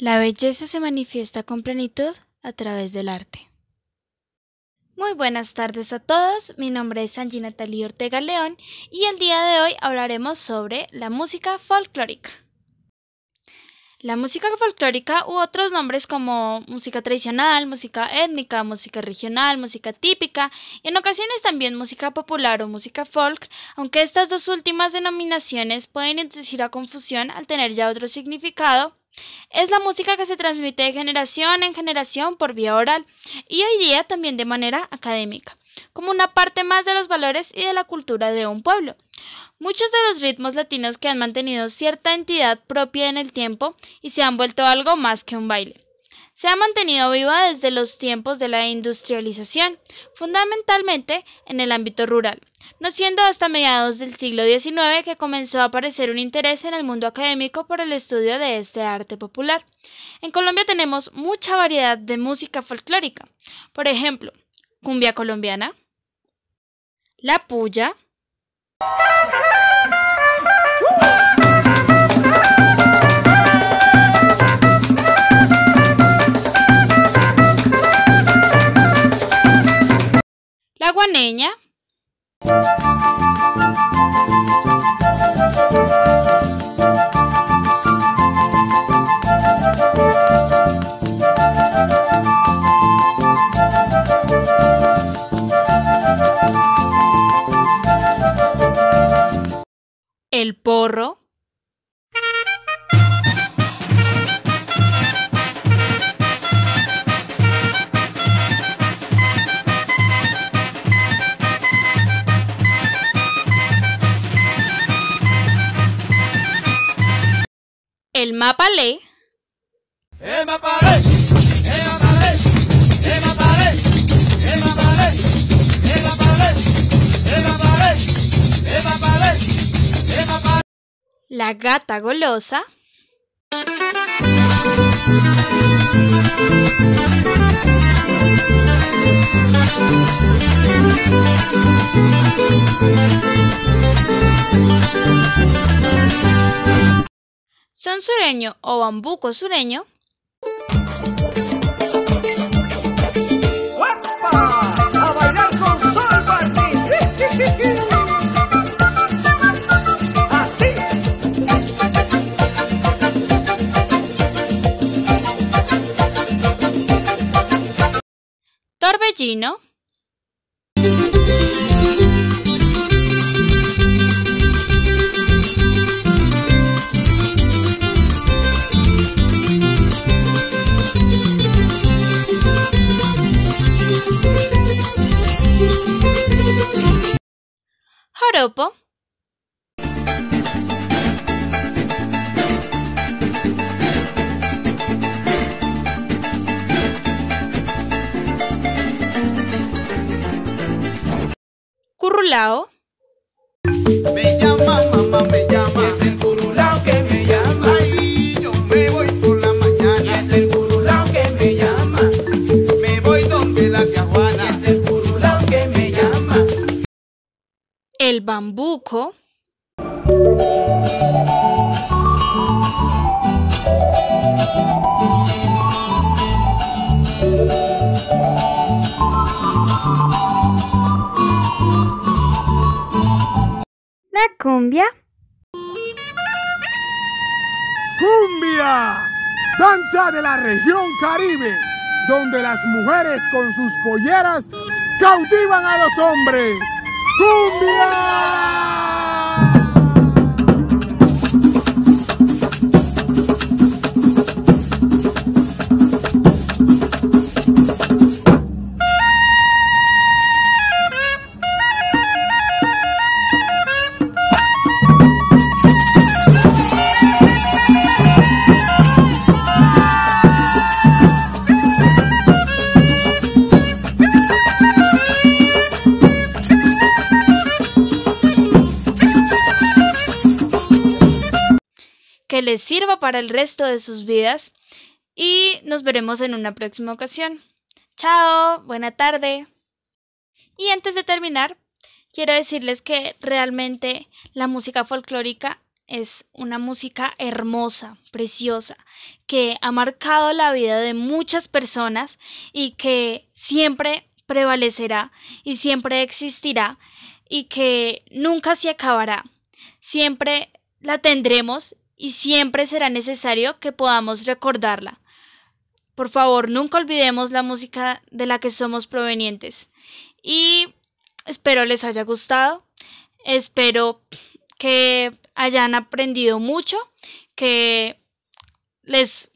La belleza se manifiesta con plenitud a través del arte. Muy buenas tardes a todos, mi nombre es Angie Natalie Ortega León y el día de hoy hablaremos sobre la música folclórica. La música folclórica u otros nombres como música tradicional, música étnica, música regional, música típica y en ocasiones también música popular o música folk, aunque estas dos últimas denominaciones pueden inducir a confusión al tener ya otro significado, es la música que se transmite de generación en generación por vía oral y hoy día también de manera académica, como una parte más de los valores y de la cultura de un pueblo. Muchos de los ritmos latinos que han mantenido cierta entidad propia en el tiempo y se han vuelto algo más que un baile. Se ha mantenido viva desde los tiempos de la industrialización, fundamentalmente en el ámbito rural, no siendo hasta mediados del siglo XIX que comenzó a aparecer un interés en el mundo académico por el estudio de este arte popular. En Colombia tenemos mucha variedad de música folclórica, por ejemplo, cumbia colombiana, la puya, la guaneña, el el mapalé. la gata golosa, son sureño o bambuco sureño, ¡Guapa! A bailar con sol, Barney. Así. torbellino, joropo, currulao, el bambuco, la cumbia, Cumbia, danza de la región Caribe, donde las mujeres con sus polleras cautivan a los hombres. Les sirva para el resto de sus vidas y nos veremos en una próxima ocasión. Chao, buena tarde. Y antes de terminar, quiero decirles que realmente la música folclórica es una música hermosa, preciosa, que ha marcado la vida de muchas personas y que siempre prevalecerá y siempre existirá y que nunca se acabará. Siempre la tendremos y siempre será necesario que podamos recordarla. Por favor, nunca olvidemos la música de la que somos provenientes. Y espero les haya gustado. Espero que hayan aprendido mucho, que les